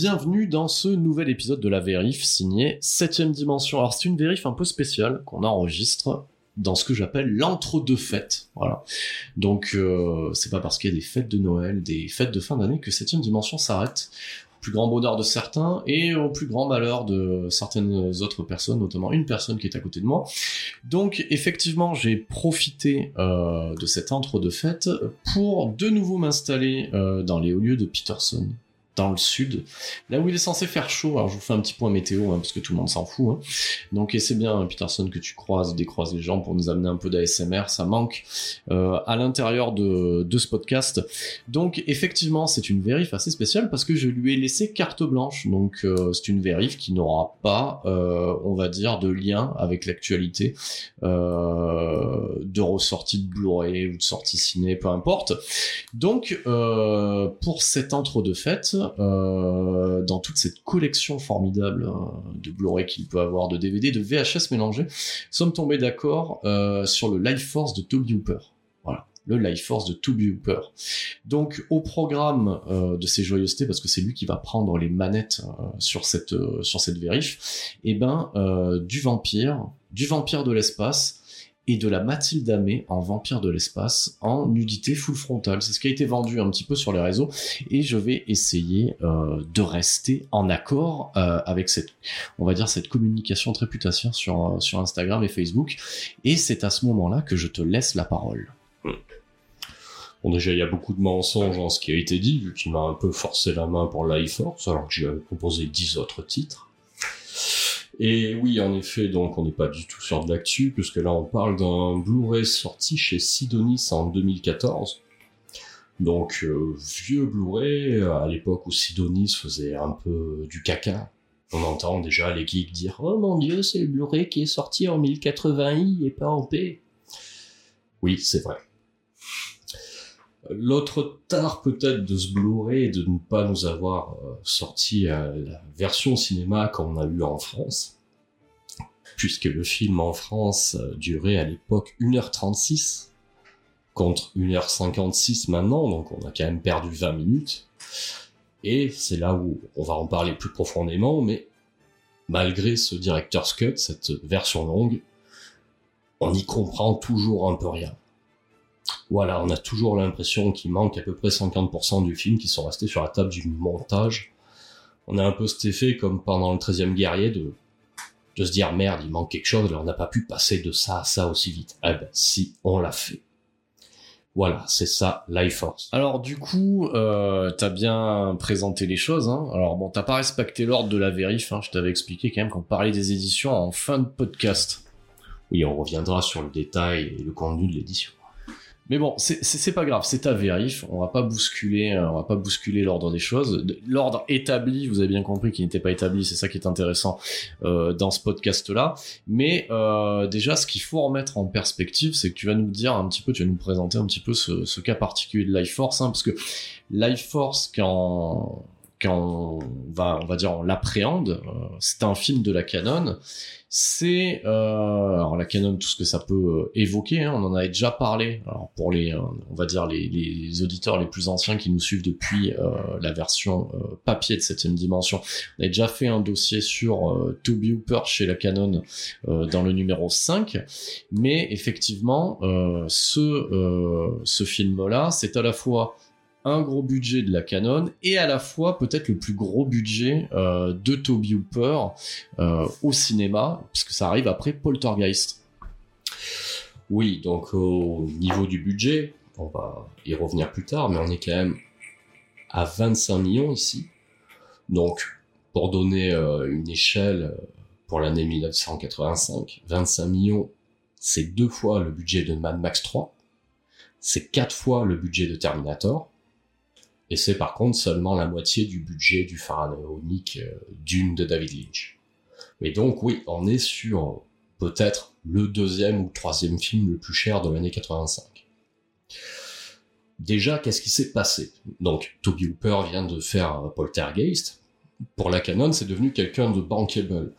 Bienvenue dans ce nouvel épisode de la vérif signé 7ème dimension. Alors c'est une vérif un peu spéciale qu'on enregistre dans ce que j'appelle l'entre-deux fêtes. Voilà. Donc euh, c'est pas parce qu'il y a des fêtes de Noël, des fêtes de fin d'année que 7ème dimension s'arrête. Au plus grand bonheur de certains et au plus grand malheur de certaines autres personnes, notamment une personne qui est à côté de moi. Donc effectivement, j'ai profité euh, de cet entre-deux fêtes pour de nouveau m'installer euh, dans les hauts lieux de Peterson, dans le sud, là où il est censé faire chaud. Alors je vous fais un petit point météo, hein, parce que tout le monde s'en fout. Hein. Donc et c'est bien, Peterson, que tu croises, décroises les gens pour nous amener un peu d'ASMR, ça manque euh, à l'intérieur de, de ce podcast. Donc effectivement, c'est une vérif assez spéciale parce que je lui ai laissé carte blanche. Donc euh, c'est une vérif qui n'aura pas, euh, on va dire, de lien avec l'actualité euh, de ressortie de Blu-ray ou de sortie ciné, peu importe. Donc euh, pour cet entre-deux fêtes, euh, dans toute cette collection formidable euh, de Blu-ray qu'il peut avoir, de DVD, de VHS mélangés, sommes tombés d'accord euh, sur le Life Force de Toby Hooper. Voilà le Life Force de Toby Hooper. Donc au programme euh, de ces joyeusetés, parce que c'est lui qui va prendre les manettes sur cette sur vérif, et ben euh, du vampire, du vampire de l'espace et de la Mathilde Amé en vampire de l'espace en nudité full frontale. C'est ce qui a été vendu un petit peu sur les réseaux et je vais essayer euh, de rester en accord euh, avec cette, on va dire cette communication très putassière sur euh, sur Instagram et Facebook. Et c'est à ce moment-là que je te laisse la parole. Bon, déjà, il y a beaucoup de mensonges dans ce qui a été dit, vu qu'il m'a un peu forcé la main pour Life Force, alors que avais proposé dix autres titres. Et oui, en effet, donc on n'est pas du tout sur de l'actu, puisque là on parle d'un Blu-ray sorti chez Sidonis en 2014. Donc euh, vieux Blu-ray, à l'époque où Sidonis faisait un peu du caca. On entend déjà les geeks dire « Oh mon dieu, c'est le Blu-ray qui est sorti en 1080i et pas en P ». Oui, c'est vrai. L'autre tard peut-être de ce Blu-ray de ne pas nous avoir euh, sorti euh, la version cinéma qu'on a eu en France, puisque le film en France euh, durait à l'époque 1h36 contre 1h56 maintenant, donc on a quand même perdu 20 minutes. Et c'est là où on va en parler plus profondément, mais malgré ce director's cut, cette version longue, on y comprend toujours un peu rien voilà, on a toujours l'impression qu'il manque à peu près 50% du film qui sont restés sur la table du montage. On a un peu cet effet comme pendant le 13e guerrier de, de se dire merde, il manque quelque chose, on n'a pas pu passer de ça à ça aussi vite. Eh ben si, on l'a fait. Voilà, c'est ça, Life Force. Alors du coup, euh, t'as bien présenté les choses. Hein. Alors bon, t'as pas respecté l'ordre de la vérif. Hein. Je t'avais expliqué quand même qu'on parlait des éditions en fin de podcast. Oui, on reviendra sur le détail et le contenu de l'édition. Mais bon, c'est pas grave, c'est à vérif. On va pas bousculer, euh, on va pas bousculer l'ordre des choses. L'ordre établi, vous avez bien compris qu'il n'était pas établi. C'est ça qui est intéressant euh, dans ce podcast-là. Mais euh, déjà, ce qu'il faut remettre en perspective, c'est que tu vas nous dire un petit peu, tu vas nous présenter un petit peu ce, ce cas particulier de Life Force, hein, parce que Life Force, quand quand on va, on va dire, on l'appréhende, euh, c'est un film de la canon. C'est euh, alors la canon, tout ce que ça peut euh, évoquer. Hein, on en avait déjà parlé. Alors pour les, on va dire les, auditeurs les plus anciens qui nous suivent depuis la version papier de septième dimension, on a déjà fait un dossier sur Toby Hooper chez la canon dans le numéro 5. Mais effectivement, ce ce film-là, c'est à la fois un gros budget de la Canon et à la fois peut-être le plus gros budget euh, de Toby Hooper euh, au cinéma, puisque ça arrive après Poltergeist. Oui, donc au niveau du budget, on va y revenir plus tard, mais on est quand même à 25 millions ici. Donc, pour donner euh, une échelle pour l'année 1985, 25 millions, c'est deux fois le budget de Mad Max 3, c'est quatre fois le budget de Terminator, et c'est par contre seulement la moitié du budget du pharaonique euh, d'une de David Lynch. Mais donc oui, on est sur peut-être le deuxième ou troisième film le plus cher de l'année 85. Déjà, qu'est-ce qui s'est passé? Donc, Toby Hooper vient de faire Poltergeist. Pour la Canon, c'est devenu quelqu'un de bankable.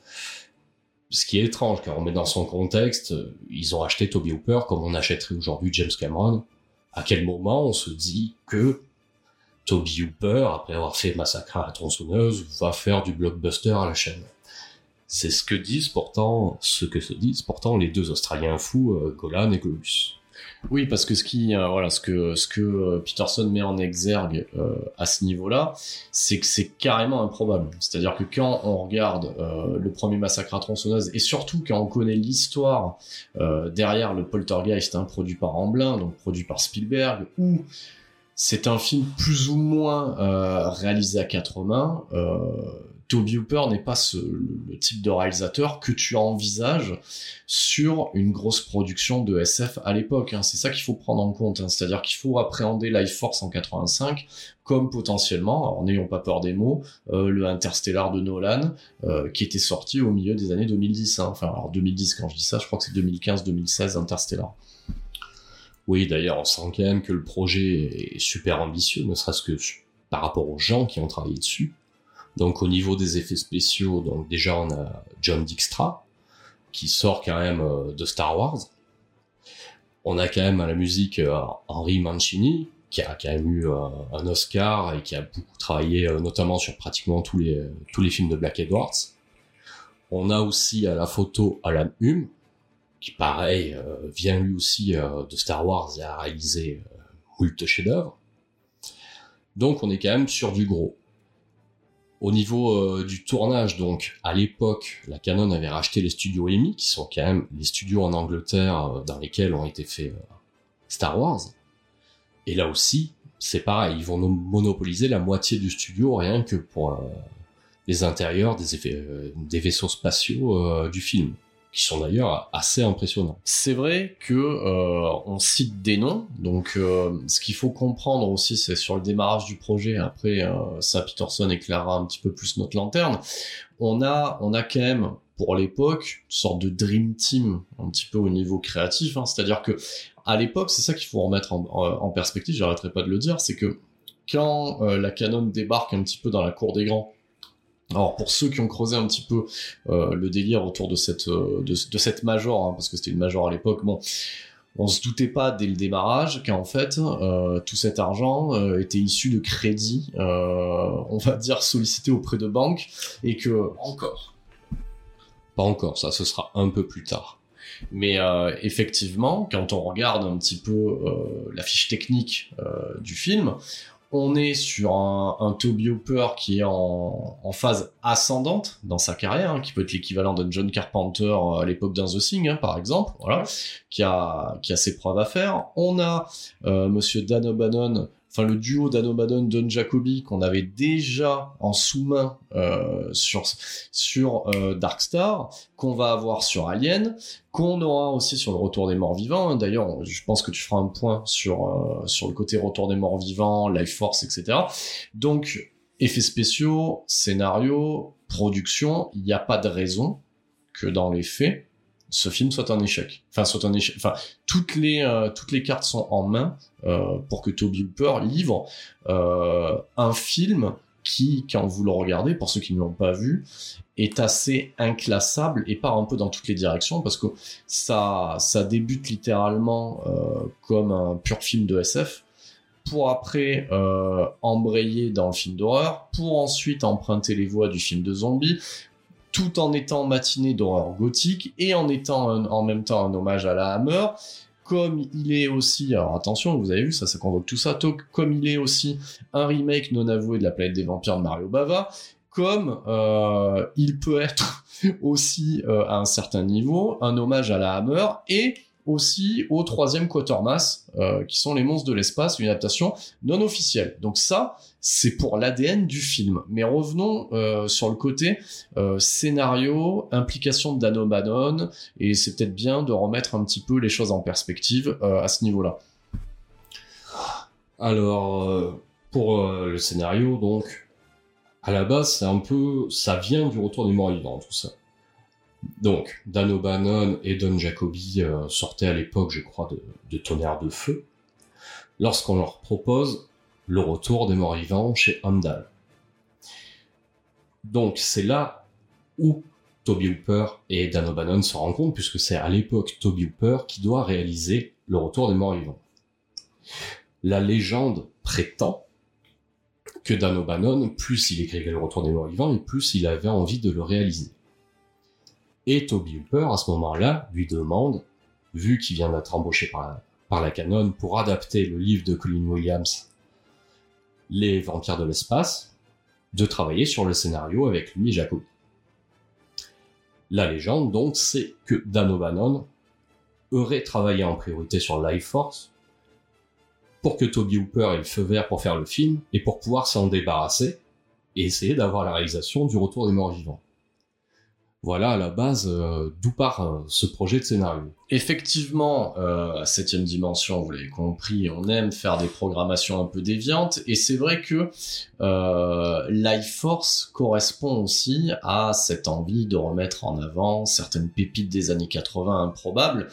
Ce qui est étrange, car on met dans son contexte, ils ont acheté Toby Hooper comme on achèterait aujourd'hui James Cameron. À quel moment on se dit que Toby Hooper, après avoir fait Massacre à la tronçonneuse, va faire du blockbuster à la chaîne. C'est ce que disent pourtant, ce que se disent pourtant les deux Australiens fous, euh, Golan et Globus. Oui, parce que ce euh, voilà, ce que ce que euh, Peterson met en exergue à ce niveau-là, c'est que c'est carrément improbable. C'est-à-dire que quand on regarde le premier massacre à tronçonneuse et surtout quand on connaît l'histoire derrière le Poltergeist, hein, produit par Amblin, donc produit par Spielberg, ou c'est un film plus ou moins euh, réalisé à quatre mains. Euh, Toby Hooper n'est pas le, type de réalisateur que tu envisages sur une grosse production de SF à l'époque. Hein. C'est ça qu'il faut prendre en compte. Hein. C'est-à-dire qu'il faut appréhender Life Force en 85 comme potentiellement, en n'ayant pas peur des mots, euh, le Interstellar de Nolan, qui était sorti au milieu des années 2010. Hein. Enfin, alors 2010 quand je dis ça, je crois que c'est 2015-2016 Interstellar. Oui, d'ailleurs, on sent quand même que le projet est super ambitieux, ne serait-ce que par rapport aux gens qui ont travaillé dessus. Donc au niveau des effets spéciaux, donc déjà on a John Dijkstra, qui sort quand même euh, de Star Wars. On a quand même à la musique euh, Henry Mancini, qui a quand même eu euh, un Oscar et qui a beaucoup travaillé notamment sur pratiquement tous les, tous les films de Black Edwards. On a aussi à la photo Alan Hume, qui pareil euh, vient lui aussi euh, de Star Wars et a réalisé euh, moult chefs-d'œuvre. Donc on est quand même sur du gros. Au niveau du tournage, donc à l'époque, la Canon avait racheté les studios EMI, qui sont quand même les studios en Angleterre dans lesquels ont été faits Star Wars. Et là aussi, c'est pareil, ils vont monopoliser la moitié du studio rien que pour les intérieurs des, effets, des vaisseaux spatiaux du film qui sont d'ailleurs assez impressionnants. C'est vrai que euh, on cite des noms, donc euh, ce qu'il faut comprendre aussi, c'est sur le démarrage du projet. Après, euh, ça Peterson éclairera un petit peu plus notre lanterne. On a, on a quand même pour l'époque une sorte de dream team un petit peu au niveau créatif. Hein. C'est-à-dire que à l'époque, c'est ça qu'il faut remettre en, en perspective. J'arrêterai pas de le dire, c'est que quand la Canon débarque un petit peu dans la cour des grands alors pour ceux qui ont creusé un petit peu euh, le délire autour de cette euh, de, cette major, hein, parce que c'était une major à l'époque, bon, on se doutait pas dès le démarrage qu'en fait euh, tout cet argent était issu de crédits, on va dire sollicités auprès de banques, et que encore, pas encore, ça ce sera un peu plus tard. Mais effectivement, quand on regarde un petit peu la fiche technique du film, on est sur un, un Toby Hooper qui est en, phase ascendante dans sa carrière, hein, qui peut être l'équivalent d'un John Carpenter euh, à l'époque d'un The Thing, hein, par exemple, voilà, qui a qui a ses preuves à faire. On a euh, Monsieur Dan O'Bannon enfin le duo d'Anomadon Don Jacobi qu'on avait déjà en sous-main euh, sur sur euh, Darkstar, qu'on va avoir sur Alien, qu'on aura aussi sur le Retour des Morts Vivants. D'ailleurs, je pense que tu feras un point sur euh, sur le côté Retour des Morts Vivants, Life Force, etc. Donc effets spéciaux, scénario, production, il n'y a pas de raison que dans les faits ce film soit un échec. Enfin, soit un échec. Enfin, toutes les euh, toutes les cartes sont en main euh, pour que Toby Hooper livre euh, un film qui, quand vous le regardez, pour ceux qui ne l'ont pas vu, est assez inclassable et part un peu dans toutes les directions parce que ça ça débute littéralement comme un pur film de SF pour après embrayer dans le film d'horreur, pour ensuite emprunter les voies du film de zombie, tout en étant matinée d'horreur gothique et en étant en même temps un hommage à la Hammer, comme il est aussi, alors attention, vous avez vu, ça, ça convoque tout ça, comme il est aussi un remake non avoué de la planète des vampires de Mario Bava, comme euh, il peut être aussi euh, à un certain niveau un hommage à la Hammer et aussi au troisième Quatermass, euh, qui sont les monstres de l'espace, une adaptation non officielle. Donc ça, c'est pour l'ADN du film. Mais revenons euh, sur le côté euh, scénario, implication de Dano Bannon, et c'est peut-être bien de remettre un petit peu les choses en perspective à ce niveau-là. Alors, pour le scénario, donc, à la base, c'est un peu, ça vient du retour des morts vivants, tout ça. Donc, Dan O'Bannon et Don Jacobi euh, sortaient à l'époque, je crois, de, Tonnerre de Feu, lorsqu'on leur propose le retour des morts vivants chez Handal. Donc, c'est là où Toby Hooper et Dan O'Bannon se rencontrent, puisque c'est à l'époque Toby Hooper qui doit réaliser le retour des morts vivants. La légende prétend que Dan O'Bannon, plus il écrivait le retour des morts vivants, et plus il avait envie de le réaliser. Et Toby Hooper, à ce moment-là, lui demande, vu qu'il vient d'être embauché par la, par la Canon pour adapter le livre de Colin Williams, Les Vampires de l'espace, de travailler sur le scénario avec lui et Jacob. La légende, donc, c'est que Dan O'Bannon aurait travaillé en priorité sur Life Force pour que Toby Hooper ait le feu vert pour faire le film et pour pouvoir s'en débarrasser et essayer d'avoir la réalisation du Retour des Morts Vivants. Voilà à la base euh, d'où part euh, ce projet de scénario. Effectivement, euh, septième dimension, vous l'avez compris, on aime faire des programmations un peu déviantes, et c'est vrai que euh, Life Force correspond aussi à cette envie de remettre en avant certaines pépites des années 80 improbables,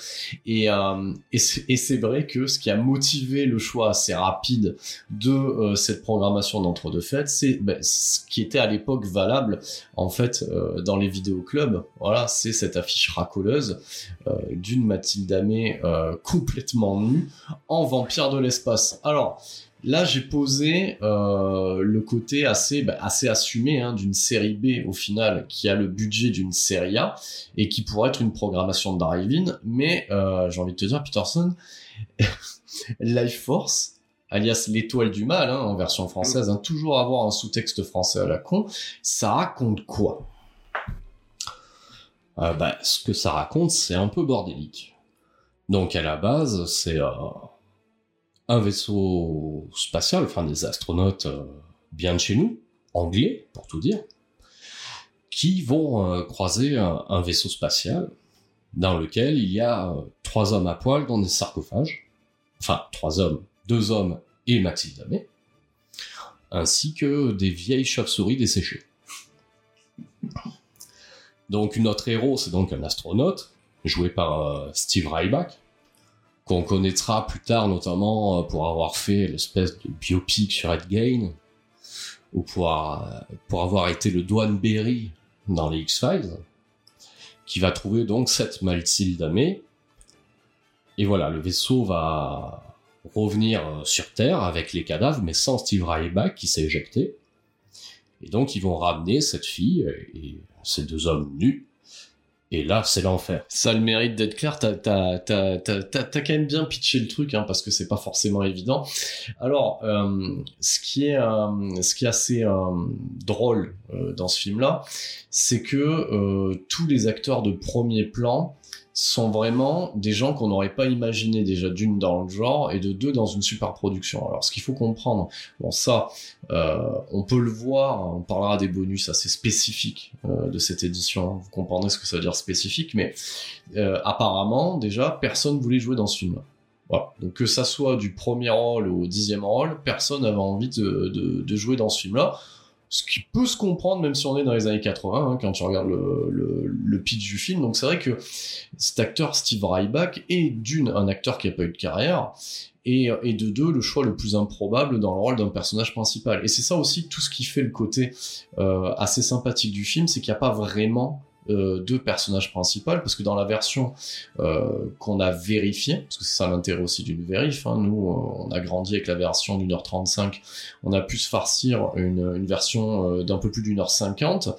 et, euh, et c'est vrai que ce qui a motivé le choix assez rapide de euh, cette programmation d'entre-deux fêtes, c'est ben, ce qui était à l'époque valable en fait euh, dans les vidéoclubs. Voilà, c'est cette affiche racoleuse d'une Mathilde Amé euh, complètement nue en vampire de l'espace. Alors là, j'ai posé euh, le côté assez bah, assez assumé hein, d'une série B au final qui a le budget d'une série A et qui pourrait être une programmation de drive-in. Mais euh, j'ai envie de te dire, Peterson, Life Force alias l'étoile du mal hein, en version française, hein, toujours avoir un sous-texte français à la con, ça raconte quoi? Euh, bah, ce que ça raconte, c'est un peu bordélique. Donc à la base, c'est euh, un vaisseau spatial, enfin des astronautes euh, bien de chez nous, anglais pour tout dire, qui vont croiser un, vaisseau spatial dans lequel il y a trois hommes à poil dans des sarcophages, enfin trois hommes, deux hommes et Maxime ainsi que des vieilles chauves-souris desséchées. Donc notre héros, c'est donc un astronaute, joué par euh, Steve Ryback, qu'on connaîtra plus tard notamment euh, pour avoir fait l'espèce de biopic sur Ed Gain, ou pour, euh, avoir été le Douane Berry dans les X-Files, qui va trouver donc cette Mathilde Damé. Et voilà, le vaisseau va revenir sur Terre avec les cadavres, mais sans Steve Ryback qui s'est éjecté. Et donc ils vont ramener cette fille et ces deux hommes nus. Et là, c'est l'enfer. Ça a le mérite d'être clair. T'as, quand même bien pitché le truc, hein, parce que c'est pas forcément évident. Alors, euh, ce qui est, euh, ce qui est assez euh, drôle dans ce film-là, c'est que tous les acteurs de premier plan sont vraiment des gens qu'on n'aurait pas imaginé déjà d'une dans le genre et de deux dans une super production. Alors ce qu'il faut comprendre, bon ça, euh, on peut le voir, on parlera des bonus assez spécifiques euh, de cette édition, vous comprendrez ce que ça veut dire spécifique, mais euh, apparemment déjà personne voulait jouer dans ce film. Voilà. Donc que ça soit du premier rôle au dixième rôle, personne n'avait envie de jouer dans ce film-là ce qui peut se comprendre même si on est dans les années 80 hein, quand tu regardes le, pitch du film. Donc c'est vrai que cet acteur Steve Ryback est d'une un acteur qui a pas eu de carrière et, et de deux le choix le plus improbable dans le rôle d'un personnage principal. Et c'est ça aussi tout ce qui fait le côté euh, assez sympathique du film c'est qu'il n'y a pas vraiment euh, deux personnages principaux parce que dans la version euh, qu'on a vérifiée, parce que c'est ça l'intérêt aussi d'une vérif, hein, nous euh, on a grandi avec la version d'une heure 35, on a pu se farcir une, version euh, d'un peu plus d'une heure 50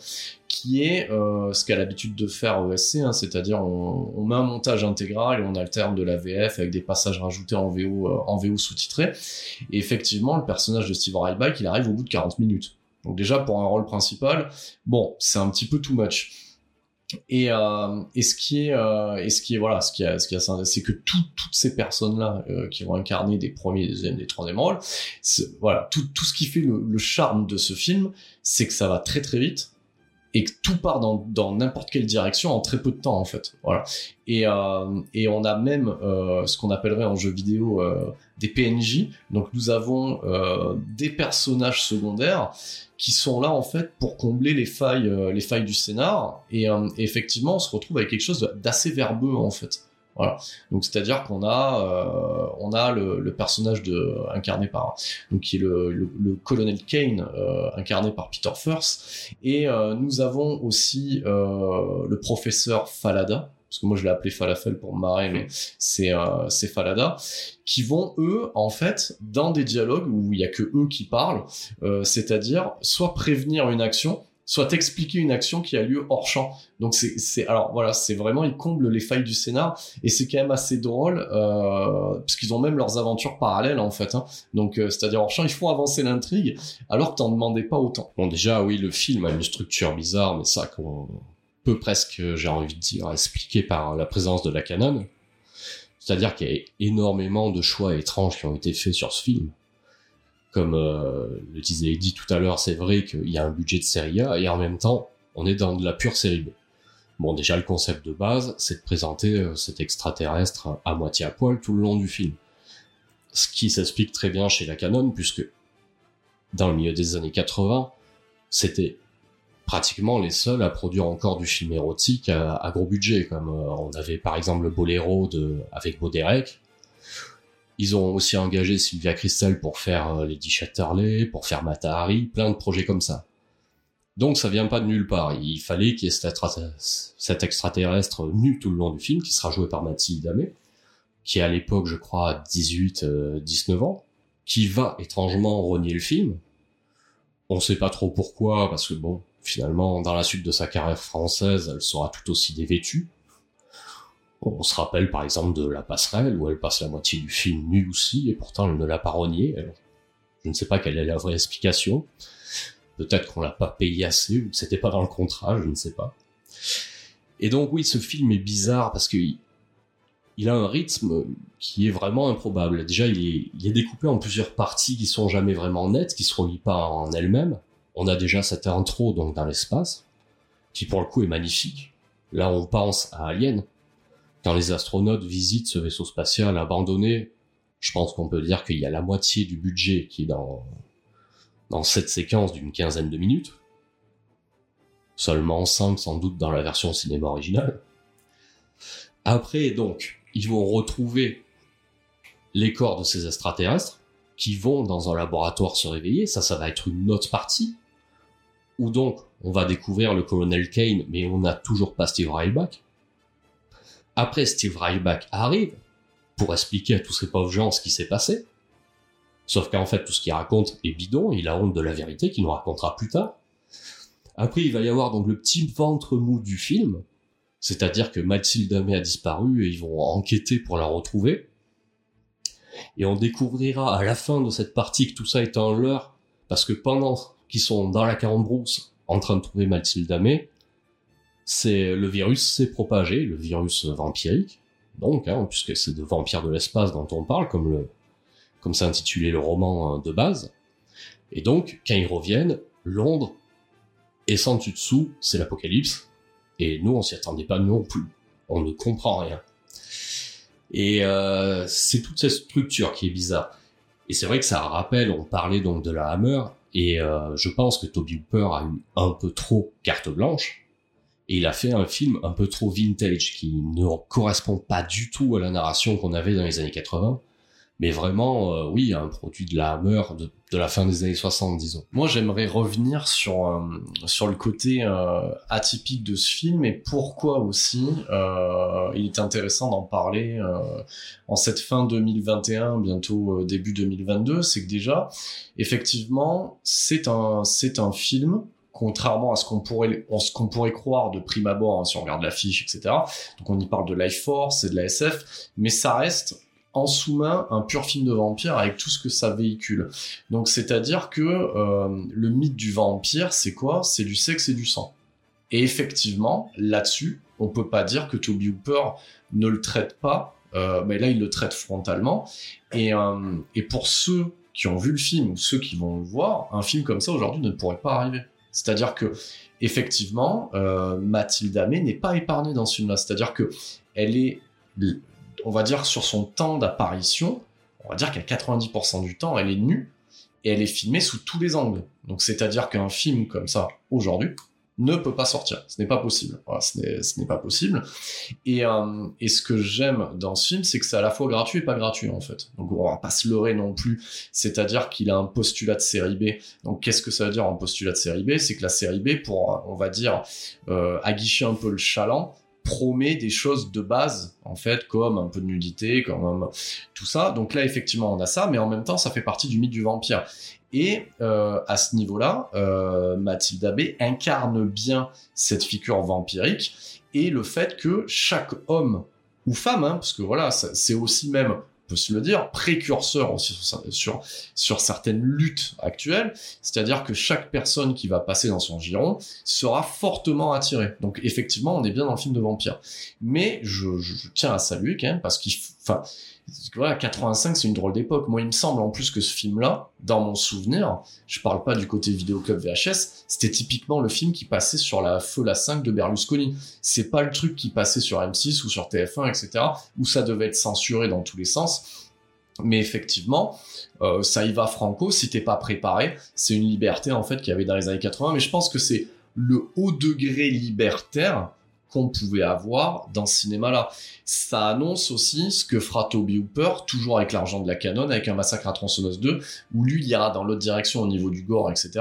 qui est euh, ce qu'a l'habitude de faire OSC, hein, c'est-à-dire on, met un montage intégral et on alterne de la VF avec des passages rajoutés en VO, en VO sous-titré. Et effectivement, le personnage de Steve Ryback, il arrive au bout de 40 minutes. Donc déjà pour un rôle principal, bon, c'est un petit peu too much. Et, euh, et ce qui est euh, et ce qui est voilà ce qui a ce qui a c'est que tout, toutes ces personnes là euh, qui vont incarner des premiers des deuxièmes des troisième rôles voilà tout, tout ce qui fait le, le charme de ce film c'est que ça va très très vite et que tout part dans n'importe quelle direction en très peu de temps en fait. Voilà. Et euh, on a même euh, ce qu'on appellerait en jeu vidéo euh, des PNJ donc nous avons des personnages secondaires qui sont là en fait pour combler les failles les failles du scénar. Et, effectivement on se retrouve avec quelque chose d'assez verbeux en fait voilà. Donc c'est à dire qu'on a euh, on a le, personnage de incarné par donc qui est le, colonel Kane euh, incarné par Peter Firth. Et euh, nous avons aussi le professeur Falada parce que moi je l'ai appelé falafel pour me marrer, mais c'est euh, Falada, qui vont eux en fait dans des dialogues où il y a que eux qui parlent, c'est-à-dire soit prévenir une action, soit expliquer une action qui a lieu hors champ. Donc c'est c'est alors voilà c'est vraiment ils comblent les failles du scénar et c'est quand même assez drôle euh, parce qu'ils ont même leurs aventures parallèles en fait. Hein. Donc euh, c'est-à-dire hors champ ils font avancer l'intrigue alors que t'en demandais pas autant. Bon déjà oui le film a une structure bizarre mais ça qu'on peut presque, j'ai envie de dire, expliqué par la présence de la canon. C'est-à-dire qu'il y a énormément de choix étranges qui ont été faits sur ce film. Comme euh, le disait Eddie tout à l'heure, c'est vrai qu'il y a un budget de série A et en même temps, on est dans de la pure série B. Bon, déjà, le concept de base, c'est de présenter euh, cet extraterrestre à moitié à poil tout le long du film. Ce qui s'explique très bien chez la canon, puisque dans le milieu des années 80, c'était pratiquement les seuls à produire encore du film érotique à, gros budget, comme euh, on avait par exemple le Boléro avec Boderek. Ils ont aussi engagé Sylvia Christel pour faire euh, Lady Chatterley, pour faire Matahari, plein de projets comme ça. Donc ça vient pas de nulle part. Il fallait qu'il y ait cet, extraterrestre nu tout le long du film, qui sera joué par Mathilde Amé, qui est à l'époque, je crois, 18, euh, 19 ans, qui va étrangement renier le film. On sait pas trop pourquoi, parce que bon, finalement, dans la suite de sa carrière française, elle sera tout aussi dévêtue. On se rappelle par exemple de La Passerelle, où elle passe la moitié du film nue aussi, et pourtant elle ne l'a pas renié. Je ne sais pas quelle est la vraie explication. Peut-être qu'on l'a pas payé assez, ou que c'était pas dans le contrat, je ne sais pas. Et donc oui, ce film est bizarre parce que il a un rythme qui est vraiment improbable. Déjà, il est, découpé en plusieurs parties qui sont jamais vraiment nettes, qui se relient pas en elles-mêmes on a déjà cette intro donc dans l'espace, qui pour le coup est magnifique. Là, on pense à Alien. Quand les astronautes visitent ce vaisseau spatial abandonné, je pense qu'on peut dire qu'il y a la moitié du budget qui est dans, cette séquence d'une quinzaine de minutes. Seulement 5 sans doute dans la version cinéma originale. Après, donc, ils vont retrouver les corps de ces extraterrestres qui vont dans un laboratoire se réveiller. Ça, ça va être une autre partie où donc on va découvrir le colonel Kane, mais on n'a toujours pas Steve Ryback. Après, Steve Ryback arrive pour expliquer à tous ces pauvres gens ce qui s'est passé. Sauf qu'en fait, tout ce qu'il raconte est bidon, il a honte de la vérité qu'il nous racontera plus tard. Après, il va y avoir donc le petit ventre mou du film, c'est-à-dire que Mathilde Amé a disparu et ils vont enquêter pour la retrouver. Et on découvrira à la fin de cette partie que tout ça est un leurre, parce que pendant qui sont dans la Brousse en train de trouver Mathilde Amé, c'est le virus s'est propagé, le virus vampirique, donc, hein, puisque c'est de vampires de l'espace dont on parle, comme le, comme c'est intitulé le roman euh, de base. Et donc, quand ils reviennent, Londres est sans dessus dessous, c'est l'apocalypse. Et nous, on s'y attendait pas non plus. On ne comprend rien. Et euh, c'est toute cette structure qui est bizarre. Et c'est vrai que ça rappelle, on parlait donc de la Hammer, et euh, je pense que Toby Hooper a eu un peu trop carte blanche, et il a fait un film un peu trop vintage qui ne correspond pas du tout à la narration qu'on avait dans les années 80 mais vraiment, euh, oui, un produit de la Hammer de, de, la fin des années 60, disons. Moi, j'aimerais revenir sur euh, sur le côté euh, atypique de ce film et pourquoi aussi il est intéressant d'en parler en cette fin 2021, bientôt début 2022. C'est que déjà, effectivement, c'est un c'est un film contrairement à ce qu'on pourrait, ce qu'on pourrait croire de prime abord hein, si on regarde l'affiche, etc. Donc on y parle de Life Force et de la SF, mais ça reste en sous-main un pur film de vampire avec tout ce que ça véhicule. Donc c'est-à-dire que euh, le mythe du vampire, c'est quoi? C'est du sexe et du sang. Et effectivement, là-dessus, on peut pas dire que Toby Hooper ne le traite pas, euh, mais là il le traite frontalement. Euh, et pour ceux qui ont vu le film ou ceux qui vont le voir, un film comme ça aujourd'hui ne pourrait pas arriver. C'est-à-dire que effectivement, euh, Mathilde Amé n'est pas épargnée dans ce film-là. C'est-à-dire que elle est on va dire, sur son temps d'apparition, on va dire qu'à 90% du temps, elle est nue et elle est filmée sous tous les angles. Donc, c'est-à-dire qu'un film comme ça, aujourd'hui, ne peut pas sortir. Ce n'est pas possible. ce n'est pas possible. Et, euh, et ce que j'aime dans ce film, c'est que c'est à la fois gratuit et pas gratuit, en fait. Donc, on va pas se leurrer non plus. C'est-à-dire qu'il a un postulat de série B. Donc, qu'est-ce que ça veut dire un postulat de série B? C'est que la série B, pour, on va dire, euh, aguicher un peu le chaland, promet des choses de base en fait comme un peu de nudité comme tout ça donc là effectivement on a ça mais en même temps ça fait partie du mythe du vampire et euh, à ce niveau-là euh, Mathilde Abbé incarne bien cette figure vampirique et le fait que chaque homme ou femme hein, parce que voilà c'est aussi même peut se le dire, précurseur aussi sur, certaines luttes actuelles. C'est-à-dire que chaque personne qui va passer dans son giron sera fortement attirée. Donc effectivement, on est bien dans le film de vampire. Mais je, tiens à saluer quand même parce qu'il, voilà, 85, c'est une drôle d'époque. Moi, il me semble en plus que ce film-là, dans mon souvenir, je parle pas du côté vidéoclub VHS, c'était typiquement le film qui passait sur la feu la 5 de Berlusconi. C'est pas le truc qui passait sur M6 ou sur TF1, etc., où ça devait être censuré dans tous les sens. Mais effectivement, ça y va franco, si t'es pas préparé, c'est une liberté en fait qu'il y avait dans les années 80, mais je pense que c'est le haut degré libertaire qu'on pouvait avoir dans ce cinéma-là. Ça annonce aussi ce que fera Toby Hooper, toujours avec l'argent de la canon, avec un massacre à tronçonneuse 2, où lui, il ira dans l'autre direction au niveau du gore, etc.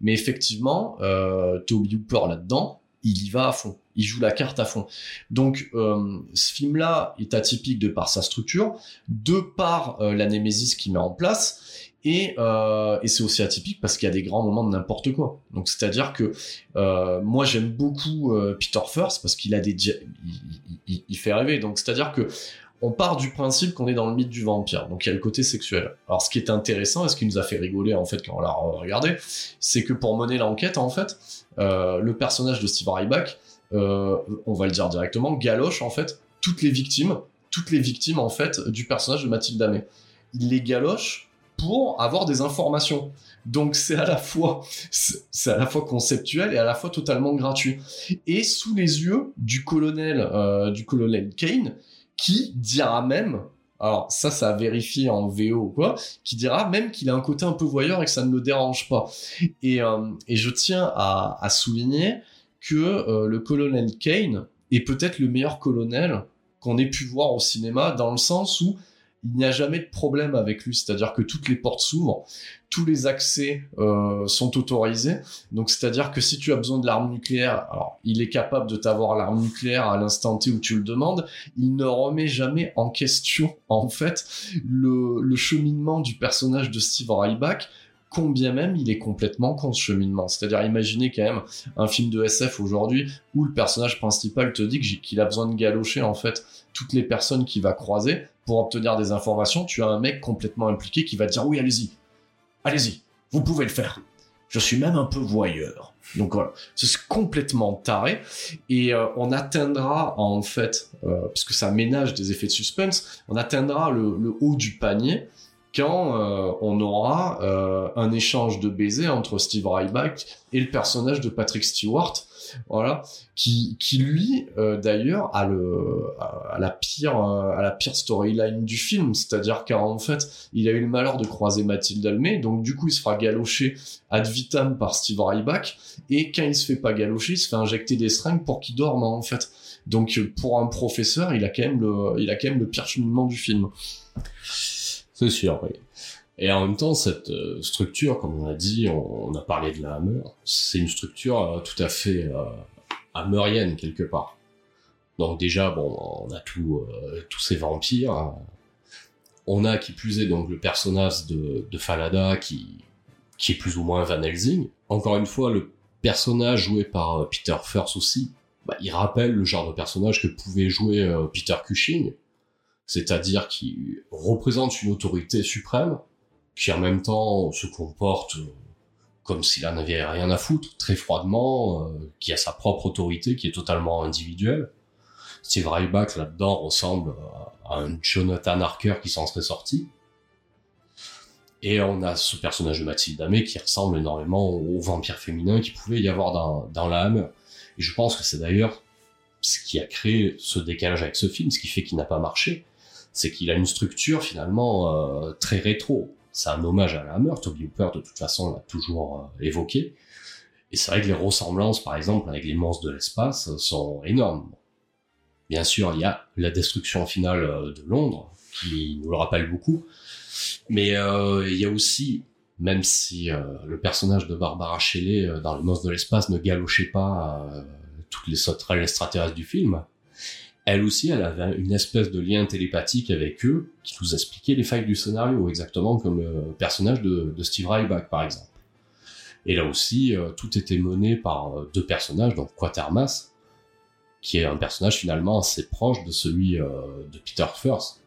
Mais effectivement, euh, Toby Hooper là-dedans, il y va à fond. Il joue la carte à fond. Donc, euh, ce film-là est atypique de par sa structure, de par euh, la némésis qu'il met en place, et, euh, et c'est aussi atypique parce qu'il y a des grands moments de n'importe quoi. Donc c'est-à-dire que euh, moi j'aime beaucoup euh, Peter First parce qu'il a des il, il, il, fait rêver. Donc c'est-à-dire que on part du principe qu'on est dans le mythe du vampire. Donc il y a le côté sexuel. Alors ce qui est intéressant et ce qui nous a fait rigoler en fait quand on l'a regardé, c'est que pour mener l'enquête en fait, euh, le personnage de Steve Ryback, euh, on va le dire directement, galoche en fait toutes les victimes, toutes les victimes en fait du personnage de Mathilde Amé. Il les galoche pour avoir des informations. Donc c'est à la fois c'est à la fois conceptuel et à la fois totalement gratuit. Et sous les yeux du colonel euh, du colonel Kane qui dira même alors ça ça a vérifié en VO ou quoi qui dira même qu'il a un côté un peu voyeur et que ça ne le dérange pas. Et, euh, et je tiens à, souligner que euh, le colonel Kane est peut-être le meilleur colonel qu'on ait pu voir au cinéma dans le sens où il n'y a jamais de problème avec lui, c'est-à-dire que toutes les portes s'ouvrent, tous les accès euh, sont autorisés. Donc c'est-à-dire que si tu as besoin de l'arme nucléaire, alors il est capable de t'avoir l'arme nucléaire à l'instant T où tu le demandes. Il ne remet jamais en question en fait le, cheminement du personnage de Steve Ryback combien même il est complètement con ce cheminement. C'est-à-dire imaginez quand même un film de SF aujourd'hui où le personnage principal te dit qu'il a besoin de galocher en fait toutes les personnes qu'il va croiser pour obtenir des informations. Tu as un mec complètement impliqué qui va dire oui allez-y, allez-y, vous pouvez le faire. Je suis même un peu voyeur. Donc voilà, c'est complètement taré. Et euh, on atteindra en fait, euh, puisque ça ménage des effets de suspense, on atteindra le, le haut du panier quand euh, on aura euh, un échange de baisers entre Steve Ryback et le personnage de Patrick Stewart, voilà, qui, qui lui euh, d'ailleurs a le à la pire à la pire storyline du film, c'est-à-dire qu'en fait il a eu le malheur de croiser Mathilde Almé, donc du coup il se fera galocher ad vitam par Steve Ryback et quand il se fait pas galocher, il se fait injecter des seringues pour qu'il dorme en fait. Donc pour un professeur, il a quand même le il a quand même le pire cheminement du film. C'est sûr, oui. Et en même temps, cette euh, structure, comme on a dit, on, a parlé de la Hammer, c'est une structure euh, tout à fait euh, hammerienne quelque part. Donc déjà, bon, on a tout, tous ces vampires. On a qui plus est donc le personnage de, de Falada qui, qui est plus ou moins Van Helsing. Encore une fois, le personnage joué par Peter Firth aussi, bah, il rappelle le genre de personnage que pouvait jouer Peter Cushing c'est-à-dire qui représente une autorité suprême, qui en même temps se comporte euh, comme s'il en avait rien à foutre, très froidement, euh, qui a sa propre autorité, qui est totalement individuelle. Steve Ryback là-dedans ressemble à un Jonathan Harker qui s'en serait sorti. Et on a ce personnage de Mathilde Amé qui ressemble énormément au vampire féminin qui pouvait y avoir dans, la Hammer. Et je pense que c'est d'ailleurs ce qui a créé ce décalage avec ce film, ce qui fait qu'il n'a pas marché c'est qu'il a une structure finalement euh, très rétro. C'est un hommage à la Hammer. Toby Hooper, de toute façon, l'a toujours euh, évoqué. Et c'est vrai que les ressemblances, par exemple, avec les monstres de l'espace, sont énormes. Bien sûr, il y a la destruction finale euh, de Londres, qui nous le rappelle beaucoup. Mais il y a aussi, même si le personnage de Barbara Shelley dans Les monstres de l'espace ne galochait pas toutes les sauterelles extraterrestres du film, elle aussi, elle avait une espèce de lien télépathique avec eux qui nous expliquait les failles du scénario, exactement comme le personnage de, Steve Ryback, par exemple. Et là aussi, euh, tout était mené par euh, deux personnages, donc Quatermass, qui est un personnage finalement assez proche de celui euh, de Peter First,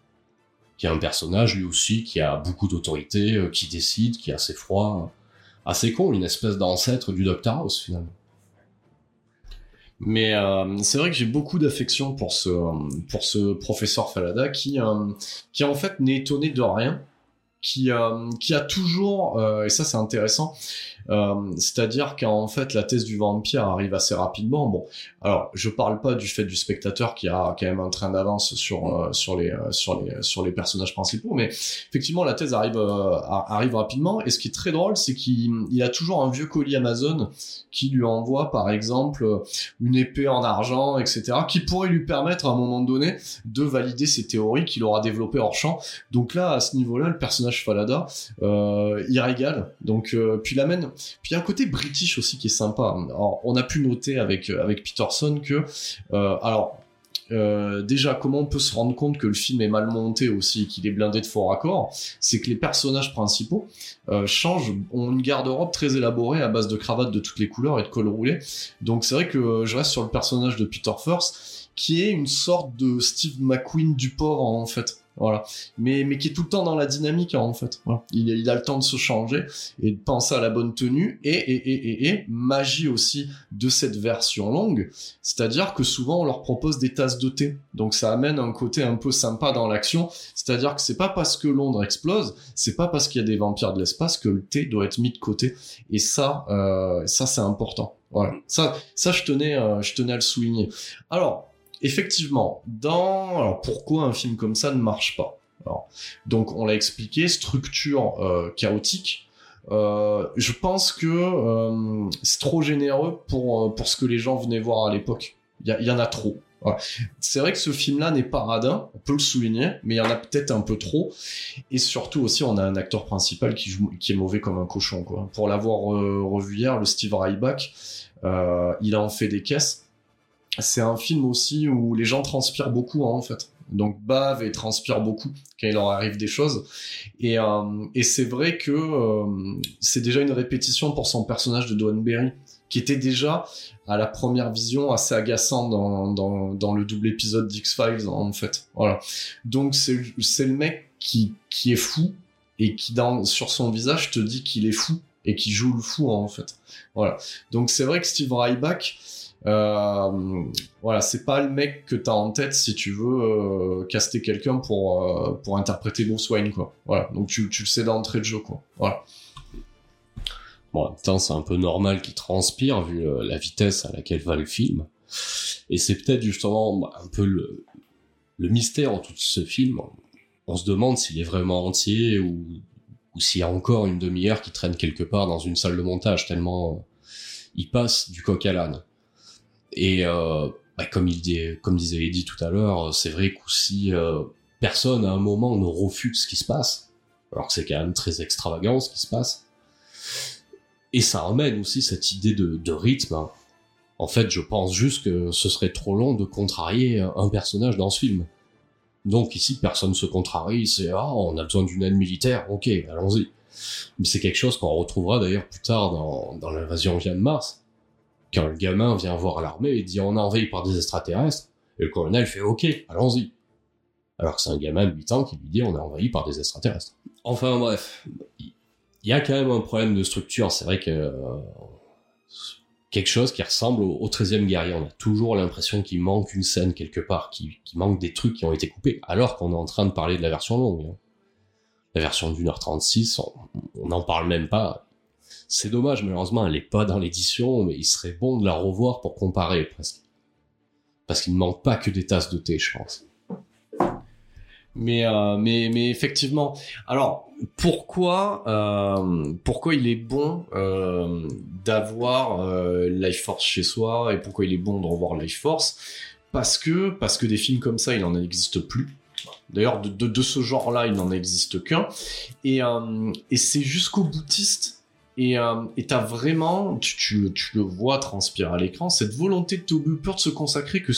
qui est un personnage lui aussi qui a beaucoup d'autorité, qui décide, qui est assez froid, assez con, une espèce d'ancêtre du Dr House finalement. Mais euh, c'est vrai que j'ai beaucoup d'affection pour ce pour ce professeur Falada qui euh, qui en fait n'est étonné de rien, qui euh, qui a toujours et ça c'est intéressant, euh, c'est-à-dire qu'en fait, la thèse du vampire arrive assez rapidement. Bon, alors je parle pas du fait du spectateur qui a quand même un train d'avance sur euh, sur les euh, sur les sur les personnages principaux, mais effectivement la thèse arrive arrive rapidement. Et ce qui est très drôle, c'est qu'il a toujours un vieux colis Amazon qui lui envoie par exemple une épée en argent, etc., qui pourrait lui permettre à un moment donné de valider ses théories qu'il aura développées hors champ. Donc là, à ce niveau-là, le personnage Falada, euh, il régale. Donc euh, puis l'amène puis il y a un côté british aussi qui est sympa. Alors, on a pu noter avec euh, avec Peterson que alors déjà, comment on peut se rendre compte que le film est mal monté aussi, qu'il est blindé de faux raccords, c'est que les personnages principaux changent, ont une garde-robe très élaborée à base de cravates de toutes les couleurs et de col roulé. Donc c'est vrai que je reste sur le personnage de Peter First, qui est une sorte de Steve McQueen du port en fait. Voilà. Mais, mais qui est tout le temps dans la dynamique, en fait. Voilà. Il, il, a le temps de se changer et de penser à la bonne tenue. Et, et, et, et, magie aussi de cette version longue. C'est-à-dire que souvent, on leur propose des tasses de thé. Donc, ça amène un côté un peu sympa dans l'action. C'est-à-dire que c'est pas parce que Londres explose, c'est pas parce qu'il y a des vampires de l'espace que le thé doit être mis de côté. Et ça, euh, ça, c'est important. Voilà. Ça, ça, je tenais, euh, je tenais à le souligner. Alors, effectivement, dans alors pourquoi un film comme ça ne marche pas? Donc on l'a expliqué, structure euh, chaotique. Euh, je pense que euh, c'est trop généreux pour pour ce que les gens venaient voir à l'époque. Il y, en a trop. C'est vrai que ce film-là n'est pas radin, on peut le souligner, mais il y en a peut-être un peu trop. Et surtout aussi, on a un acteur principal qui, qui est mauvais comme un cochon. Pour l'avoir revu hier, le Steve Ryback, il a en fait des caisses c'est un film aussi où les gens transpirent beaucoup hein, en fait. Donc bave et transpire beaucoup quand il leur arrive des choses. Et, euh, et c'est vrai que euh, c'est déjà une répétition pour son personnage de Don Berry, qui était déjà à la première vision assez agaçant dans, dans, dans le double épisode d'X-Files en fait. Voilà. Donc c'est le mec qui, qui est fou et qui dans, sur son visage te dit qu'il est fou et qui joue le fou en fait. Voilà. Donc c'est vrai que Steve Ryback, voilà, c'est pas le mec que t'as en tête si tu veux euh, caster quelqu'un pour euh, pour interpréter Bruce Wayne quoi. Voilà. Donc tu, tu le sais d'entrée de jeu quoi. Voilà. Bon, en même temps, c'est un peu normal qu'il transpire vu euh, la vitesse à laquelle va le film. Et c'est peut-être justement un peu le, le mystère en tout ce film. On se demande s'il est vraiment entier ou, ou s'il y a encore une demi-heure qui traîne quelque part dans une salle de montage, tellement euh, il passe du coq à l'âne. Et euh, bah, comme, il dit, comme disait Eddie tout à l'heure, c'est vrai qu'aussi euh, personne à un moment ne refute ce qui se passe, alors que c'est quand même très extravagant ce qui se passe. Et ça ramène aussi cette idée de, rythme. hein. En fait, je pense juste que ce serait trop long de contrarier un personnage dans ce film. Donc ici, personne se contrarie, c'est ah, on a besoin d'une aide militaire, ok, allons-y. Mais c'est quelque chose qu'on retrouvera d'ailleurs plus tard dans, l'invasion vient de Mars. Quand le gamin vient voir l'armée et dit on est envahi par des extraterrestres, et le colonel fait ok, allons-y. Alors que c'est un gamin de 8 ans qui lui dit on est envahi par des extraterrestres. Enfin bref, il y a quand même un problème de structure, c'est vrai que euh, quelque chose qui ressemble au, au 13e guerrier. On a toujours l'impression qu'il manque une scène quelque part, qu'il manque des trucs qui ont été coupés, alors qu'on est en train de parler de la version longue. hein. La version d'une heure 36, on on n'en parle même pas. C'est dommage, malheureusement, elle n'est pas dans l'édition, mais il serait bon de la revoir pour comparer, presque. Parce qu'il ne manque pas que des tasses de thé, je pense. Mais, euh, mais, mais effectivement. Alors, pourquoi, euh, pourquoi il est bon euh, d'avoir Life Force chez soi et pourquoi il est bon de revoir Life Force? Parce que, parce que des films comme ça, il n'en existe plus. D'ailleurs, de, de, ce genre-là, il n'en existe qu'un. Et, et c'est jusqu'au boutiste. Et euh, et t'as vraiment, tu, tu, tu le vois transpirer à l'écran, cette volonté de Toby Hooper de se consacrer que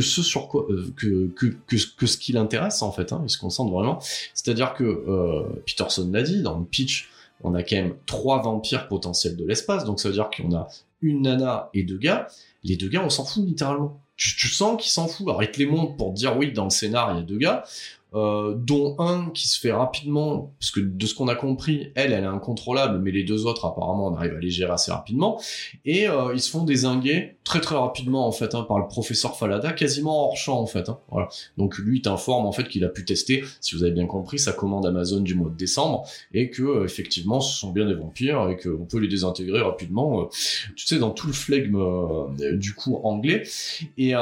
ce, sur quoi euh, que, ce qui l'intéresse en fait hein, il se concentre vraiment. C'est à dire que euh, Peterson l'a dit dans le pitch on a quand même trois vampires potentiels de l'espace donc ça veut dire qu'on a une nana et deux gars. Les deux gars on s'en fout littéralement. Tu, tu sens qu'ils s'en foutent. Alors te les montrent pour te dire oui dans le scénar il y a deux gars euh, dont un qui se fait rapidement, parce que de ce qu'on a compris, elle, elle est incontrôlable, mais les deux autres, apparemment, on arrive à les gérer assez rapidement, et euh, ils se font désinguer très très rapidement, en fait, hein, par le professeur Falada, quasiment hors champ, en fait. Hein, voilà. Donc lui, t'informe, en fait, qu'il a pu tester, si vous avez bien compris, sa commande Amazon du mois de décembre, et que, euh, effectivement, ce sont bien des vampires, et qu'on peut les désintégrer rapidement, tu sais, dans tout le flegme, du coup, anglais, et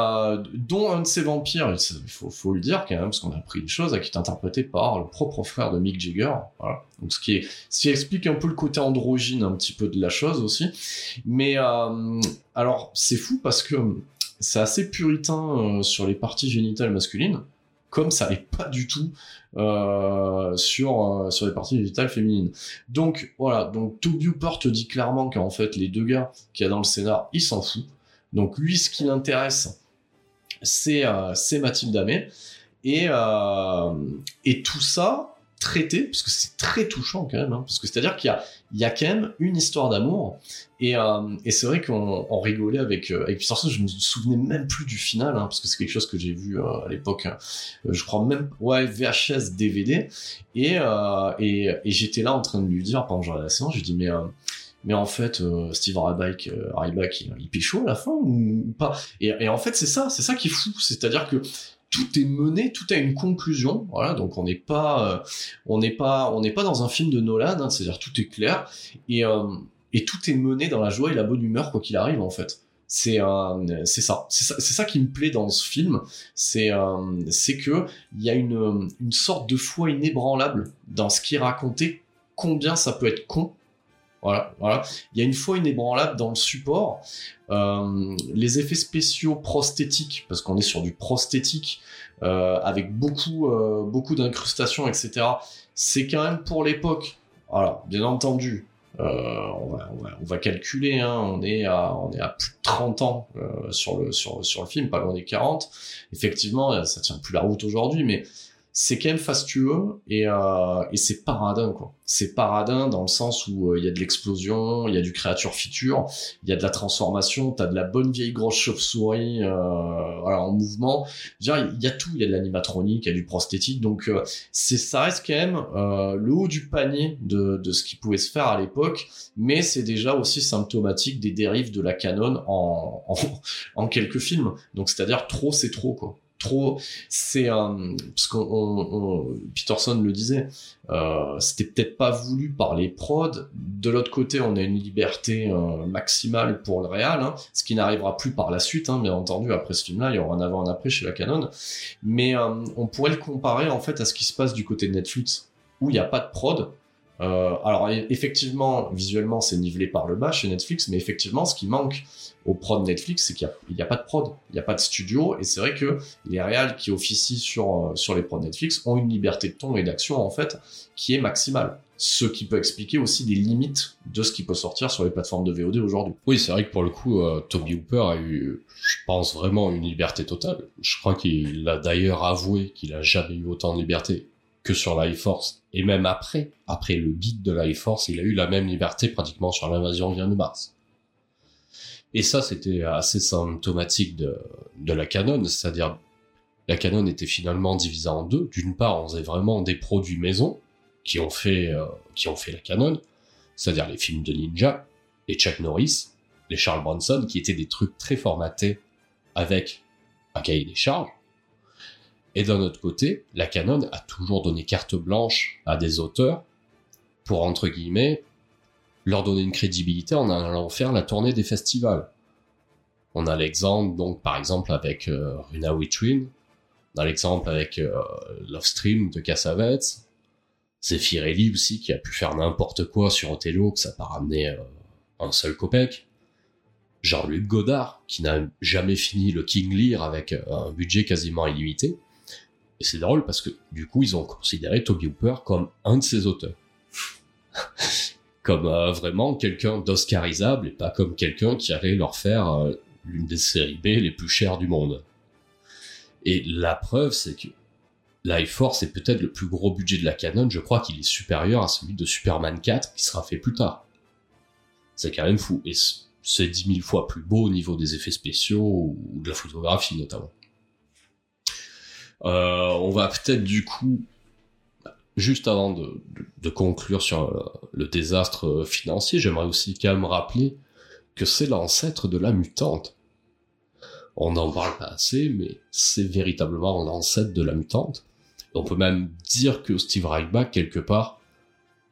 dont un de ces vampires, il faut, faut le dire quand même, parce qu'on a appris une chose, qui est interprété par le propre frère de Mick Jagger. Donc ce qui explique un peu le côté androgyne un petit peu de la chose aussi. Mais euh, alors c'est fou parce que c'est assez puritain euh, sur les parties génitales masculines, comme ça n'est pas du tout euh, sur sur les parties génitales féminines. Donc voilà, donc Toby dit clairement qu'en fait les deux gars qu'il y a dans le scénar, il s'en fout. Donc lui, ce qui l'intéresse, c'est c'est Mathilde Amé. Et, euh, et tout ça traité, parce que c'est très touchant quand même, hein, parce que c'est-à-dire qu'il y a, il y a quand même une histoire d'amour, et, euh, et c'est vrai qu'on on rigolait avec, euh, avec Peterson, je me souvenais même plus du final, hein, parce que c'est quelque chose que j'ai vu euh, à l'époque, euh, je crois même, ouais, VHS, DVD, et, euh, et, et j'étais là en train de lui dire, pendant la séance, je lui dis, mais... Mais en fait, Steve Ryback, Ryback, il, il pécho à la fin ou pas? Et, et en fait, c'est ça, c'est ça qui est fou. C'est-à-dire que tout est mené, tout a une conclusion. Voilà, donc on n'est pas, euh, on n'est pas, on n'est pas dans un film de Nolan. Hein, C'est-à-dire tout est clair et euh, et tout est mené dans la joie et la bonne humeur quoi qu'il arrive en fait. C'est c'est ça, c'est ça, ça qui me plaît dans ce film. C'est euh, c'est que il y a une une sorte de foi inébranlable dans ce qui est raconté. Combien ça peut être con. Voilà, voilà. Il y a une foi inébranlable dans le support. Euh, les effets spéciaux prosthétiques, parce qu'on est sur du prosthétique, euh, avec beaucoup, euh, beaucoup d'incrustations, etc. C'est quand même pour l'époque. Voilà, bien entendu. euh, on, va, on, va, on va calculer, hein, on, est à, on est à plus de 30 ans euh, sur, le, sur, sur le film, pas loin des 40. Effectivement, ça tient plus la route aujourd'hui, mais c'est quand même fastueux et, euh, et c'est paradin quoi. C'est paradin dans le sens où euh, il y a de l'explosion, il y a du créature feature, il y a de la transformation, t'as de la bonne vieille grosse chauve-souris euh, en mouvement. il y a tout, il y a de l'animatronique, il y a du prosthétique, donc euh, c'est ça reste quand même euh, le haut du panier de, de ce qui pouvait se faire à l'époque, mais c'est déjà aussi symptomatique des dérives de la canon en, en, en quelques films. Donc c'est-à-dire trop c'est trop quoi trop c'est parce qu'on Peterson le disait euh, c'était peut-être pas voulu par les prods. De l'autre côté on a une liberté euh, maximale pour le réal hein, ce qui n'arrivera plus par la suite hein, bien entendu. Après ce film là il y aura un avant un après chez la Canon. Mais euh, on pourrait le comparer en fait à ce qui se passe du côté de Netflix où il n'y a pas de prod euh, alors effectivement, visuellement, c'est nivelé par le bas chez Netflix, mais effectivement, ce qui manque au prod Netflix, c'est qu'il n'y a, pas de prod, il n'y a pas de studio, et c'est vrai que les réals qui officient sur, euh, sur les prods Netflix ont une liberté de ton et d'action, en fait, qui est maximale. Ce qui peut expliquer aussi des limites de ce qui peut sortir sur les plateformes de VOD aujourd'hui. Oui, c'est vrai que pour le coup, euh, Toby Hooper a eu, je pense vraiment, une liberté totale. Je crois qu'il a d'ailleurs avoué qu'il a jamais eu autant de liberté que sur Life Force. Et même après, après le beat de Life Force, il a eu la même liberté pratiquement sur l'invasion vient de Mars. Et ça, c'était assez symptomatique de, de la canon, c'est-à-dire la canon était finalement divisée en deux. D'une part, on faisait vraiment des produits maison qui ont fait, euh, qui ont fait la canon, c'est-à-dire les films de ninja, les Chuck Norris, les Charles Bronson, qui étaient des trucs très formatés avec un cahier des charges. Et d'un autre côté, la Canon a toujours donné carte blanche à des auteurs pour, entre guillemets, leur donner une crédibilité en allant faire la tournée des festivals. On a l'exemple, donc, par exemple, avec euh, Runa Witwin, on a l'exemple avec euh, Love Stream de Cassavetes, Zeffirelli aussi, qui a pu faire n'importe quoi sur Othello, que ça n'a pas ramené euh, un seul copec. Jean-Luc Godard, qui n'a jamais fini le King Lear avec un budget quasiment illimité. Et c'est drôle parce que du coup, ils ont considéré Toby Hooper comme un de ses auteurs. comme euh, vraiment quelqu'un d'oscarisable et pas comme quelqu'un qui allait leur faire euh, l'une des séries B les plus chères du monde. Et la preuve, c'est que Life Force est peut-être le plus gros budget de la Canon, je crois qu'il est supérieur à celui de Superman 4 qui sera fait plus tard. C'est quand même fou. Et c'est dix mille fois plus beau au niveau des effets spéciaux ou de la photographie notamment. Euh, on va peut-être du coup, juste avant de, conclure sur le, désastre financier, j'aimerais aussi quand même rappeler que c'est l'ancêtre de la mutante. On n'en parle pas assez, mais c'est véritablement l'ancêtre de la mutante. On peut même dire que Steve Reichbach, quelque part,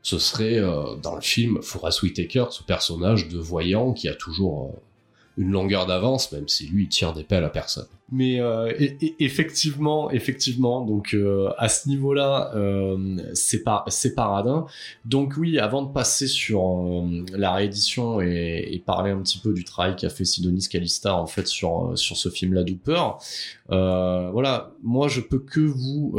ce serait euh, dans le film Forrest Whitaker, ce personnage de voyant qui a toujours euh, une longueur d'avance, même si lui il tire des pelles à personne. Mais euh, effectivement, effectivement, donc euh, à ce niveau-là, euh, c'est c'est paradin. Donc oui, avant de passer sur la réédition et, parler un petit peu du travail qu'a fait Sidonis Calista en fait sur ce film-là euh, voilà, moi je peux que vous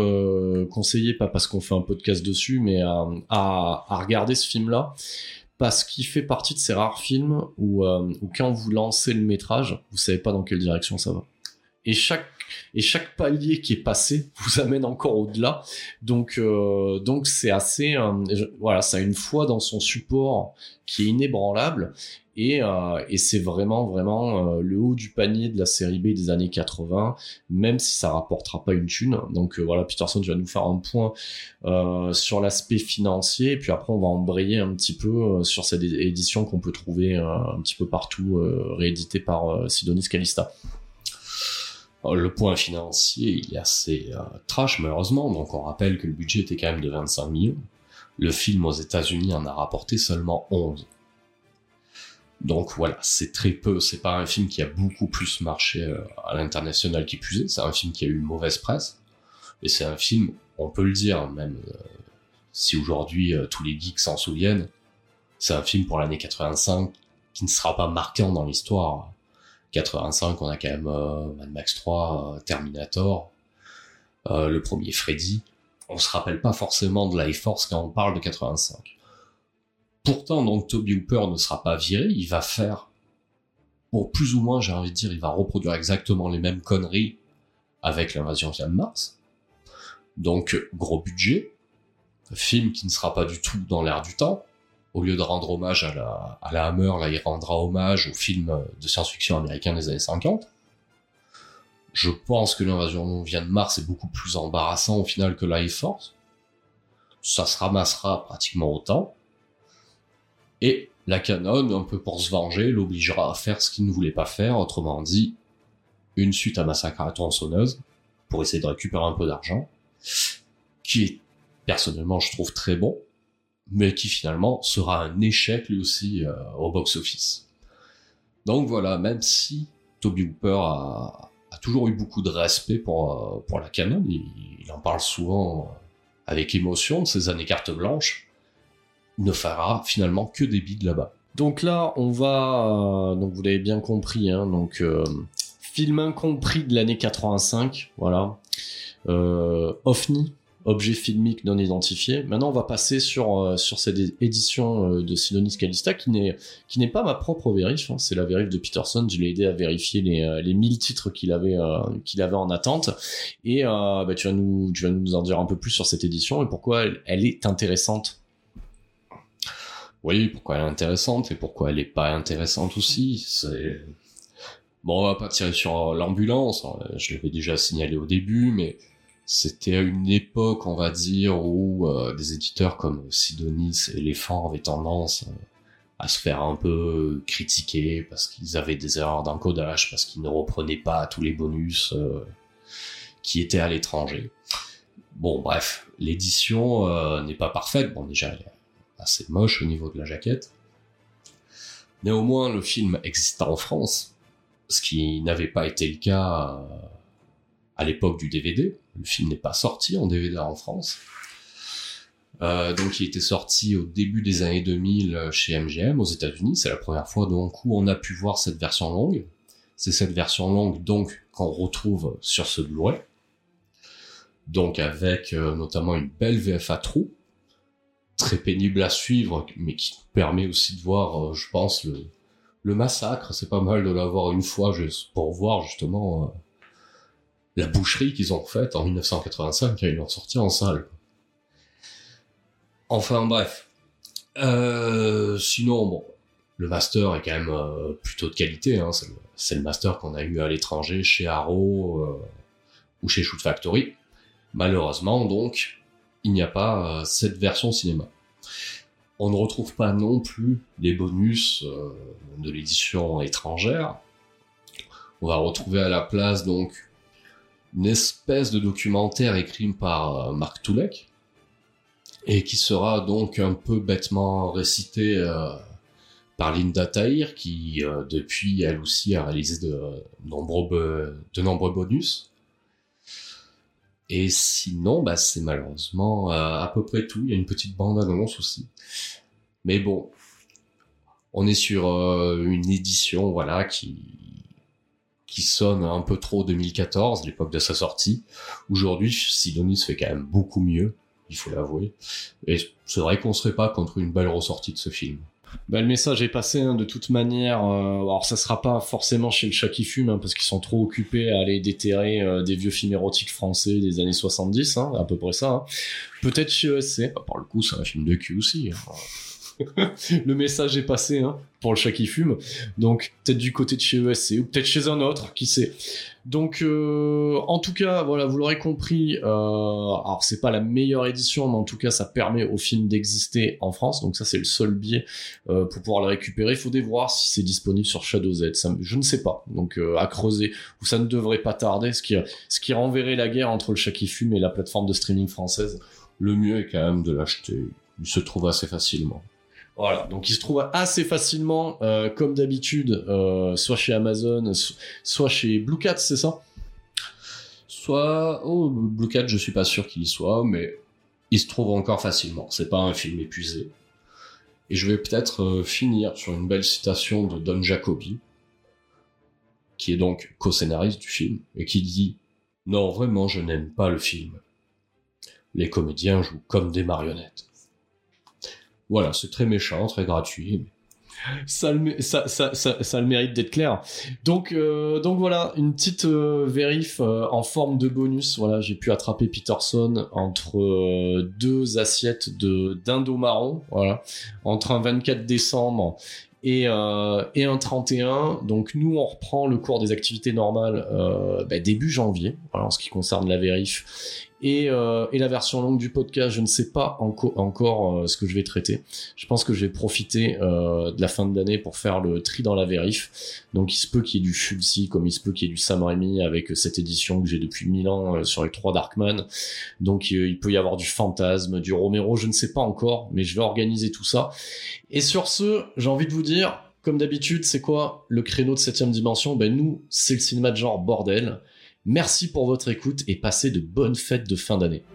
conseiller, pas parce qu'on fait un podcast dessus, mais à regarder ce film-là parce qu'il fait partie de ces rares films où, euh, où, quand vous lancez le métrage, vous savez pas dans quelle direction ça va. Et chaque et chaque palier qui est passé vous amène encore au-delà. Donc euh, donc c'est assez euh, voilà, ça a une foi dans son support qui est inébranlable. Et, euh, c'est vraiment vraiment le haut du panier de la série B des années 80 même si ça rapportera pas une thune. Donc voilà Peterson tu vas nous faire un point sur l'aspect financier. Et puis après on va embrayer un petit peu sur cette édition qu'on peut trouver un petit peu partout réédité par Sidonis Calista le point financier, il est assez trash malheureusement, donc on rappelle que le budget était quand même de 25 millions. Le film aux États-Unis en a rapporté seulement 11. Donc voilà, c'est très peu. C'est pas un film qui a beaucoup plus marché euh, à l'international qui plus C'est un film qui a eu une mauvaise presse. Et c'est un film, on peut le dire, même euh, si aujourd'hui euh, tous les geeks s'en souviennent, c'est un film pour l'année 85 qui ne sera pas marquant dans l'histoire. 85, on a quand même Mad Max 3, Terminator, le premier Freddy. On se rappelle pas forcément de Life Force quand on parle de 85. Pourtant, donc, Toby Hooper ne sera pas viré, il va faire, pour plus ou moins, j'ai envie de dire, il va reproduire exactement les mêmes conneries avec l'invasion de Mars. Donc gros budget, film qui ne sera pas du tout dans l'air du temps. Au lieu de rendre hommage à la, à la Hammer, là il rendra hommage au film de science-fiction américain des années 50. Je pense que l'invasion vient de Mars est beaucoup plus embarrassant au final que Life Force. Ça se ramassera pratiquement autant. Et la canon, un peu pour se venger, l'obligera à faire ce qu'il ne voulait pas faire, autrement dit, une suite à Massacre à la tronçonneuse, pour essayer de récupérer un peu d'argent, qui est, personnellement, je trouve très bon, mais qui finalement sera un échec lui aussi euh, au box-office. Donc voilà, même si Toby Hooper a, toujours eu beaucoup de respect pour, euh, pour la canon, il, il en parle souvent avec émotion de ses années carte blanche, ne fera finalement que des bides là-bas. Donc là, on va, euh, donc vous l'avez bien compris, hein, donc euh, film incompris de l'année 85, voilà. Euh, OVNI, objet filmique non identifié. Maintenant, on va passer sur euh, sur cette édition de Sidonis Calista qui n'est qui n'est pas ma propre vérif, hein, c'est la vérif de Peterson. Je l'ai aidé à vérifier les les 1000 titres qu'il avait qu'il avait en attente. Et bah, tu vas nous tu vas nous en dire un peu plus sur cette édition et pourquoi elle est intéressante oui, pourquoi elle est intéressante et pourquoi elle est pas intéressante aussi. Bon, on va pas tirer sur l'ambulance. Hein, je l'avais déjà signalé au début, mais c'était à une époque, on va dire, où euh, des éditeurs comme Sidonis et Elephant avaient tendance euh, à se faire un peu critiquer parce qu'ils avaient des erreurs d'encodage, parce qu'ils ne reprenaient pas tous les bonus euh, qui étaient à l'étranger. Bon, bref, l'édition n'est pas parfaite. Bon, déjà, elle assez moche au niveau de la jaquette. Néanmoins, le film existe en France, ce qui n'avait pas été le cas à l'époque du DVD. Le film n'est pas sorti en DVD en France. Euh, donc il était sorti au début des années 2000 chez MGM aux États-Unis. C'est la première fois donc où on a pu voir cette version longue. C'est cette version longue donc qu'on retrouve sur ce Blu-ray. Donc avec euh, notamment une belle VFA trou très pénible à suivre, mais qui permet aussi de voir, euh, je pense, le, le massacre. C'est pas mal de l'avoir une fois juste pour voir justement euh, la boucherie qu'ils ont faite en 1985 quand ils l'ont sorti en salle. Enfin bref. Euh, sinon, bon, le master est quand même plutôt de qualité. Hein. C'est le, master qu'on a eu à l'étranger chez Arrow ou chez Shoot Factory. Malheureusement, donc, il n'y a pas euh, cette version cinéma. On ne retrouve pas non plus les bonus euh, de l'édition étrangère. On va retrouver à la place donc une espèce de documentaire écrit par euh, Marc Toulek et qui sera donc un peu bêtement récité par Linda Tahir qui depuis elle aussi a réalisé de nombreux, bonus. Et sinon, bah, c'est malheureusement euh, à peu près tout. Il y a une petite bande-annonce aussi. Mais bon, on est sur euh, une édition, voilà, qui qui sonne un peu trop 2014, l'époque de sa sortie. Aujourd'hui, Sidonis fait quand même beaucoup mieux, il faut l'avouer. Et c'est vrai qu'on serait pas contre une belle ressortie de ce film. Bah, le message est passé hein, de toute manière. Euh, alors ça sera pas forcément chez le chat qui fume hein, parce qu'ils sont trop occupés à aller déterrer euh, des vieux films érotiques français des années 70, hein, à peu près ça. Peut-être chez ESC. Bah, par le coup, c'est un film de cul aussi. le message est passé hein, pour le chat qui fume. Donc peut-être du côté de chez ESC ou peut-être chez un autre, qui sait. Donc euh, en tout cas, voilà, vous l'aurez compris. Euh, alors c'est pas la meilleure édition, mais en tout cas ça permet au film d'exister en France. Donc ça c'est le seul biais euh, pour pouvoir le récupérer. Il faut voir si c'est disponible sur Shadow Z. Je ne sais pas. Donc à creuser. Ou ça ne devrait pas tarder. Ce qui, ce qui renverrait la guerre entre le chat qui fume et la plateforme de streaming française. Le mieux est quand même de l'acheter. Il se trouve assez facilement. Voilà, donc il se trouve assez facilement, euh, comme d'habitude, euh, soit chez Amazon, soit chez Blue Cat, c'est ça? Soit, oh, Blue Cat, je suis pas sûr qu'il y soit, mais il se trouve encore facilement. C'est pas un film épuisé. Et je vais peut-être euh, finir sur une belle citation de Don Jacobi, qui est donc co-scénariste du film, et qui dit Non, vraiment, je n'aime pas le film. Les comédiens jouent comme des marionnettes. Voilà, c'est très méchant, très gratuit. ça, le, ça, le mérite d'être clair. Donc, euh, voilà, une petite euh, vérif euh, en forme de bonus. Voilà, j'ai pu attraper Peterson entre deux assiettes de. Voilà, entre un 24 décembre et, un 31. Donc nous, on reprend le cours des activités normales bah, début janvier, en ce qui concerne la vérif. Et, euh, et la version longue du podcast, je ne sais pas enco encore euh, ce que je vais traiter. Je pense que je vais profiter euh, de la fin de l'année pour faire le tri dans la vérif. Donc il se peut qu'il y ait du Fulci, comme il se peut qu'il y ait du Sam Raimi avec cette édition que j'ai depuis 1000 ans euh, sur les trois Darkman. Donc euh, il peut y avoir du Fantasme, du Romero, je ne sais pas encore, mais je vais organiser tout ça. Et sur ce, j'ai envie de vous dire, comme d'habitude, c'est quoi le créneau de 7 dimension? Ben nous, c'est le cinéma de genre bordel. Merci pour votre écoute et passez de bonnes fêtes de fin d'année.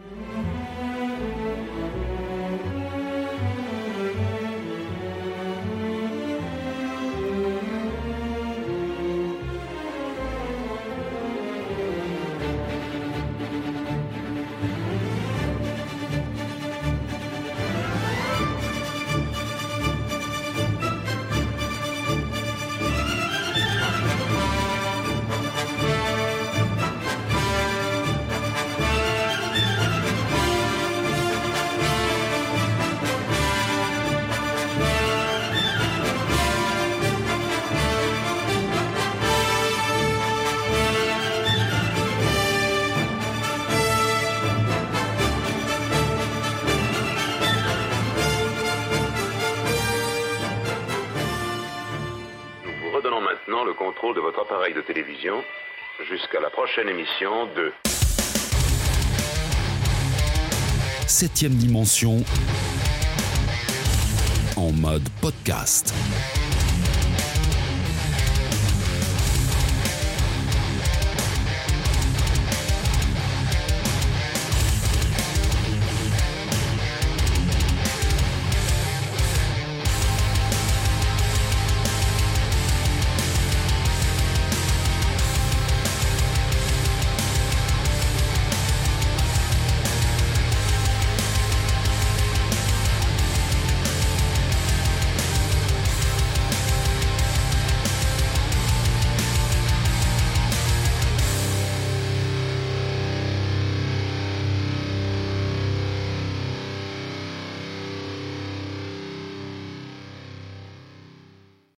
De votre appareil de télévision jusqu'à la prochaine émission de Septième dimension en mode podcast.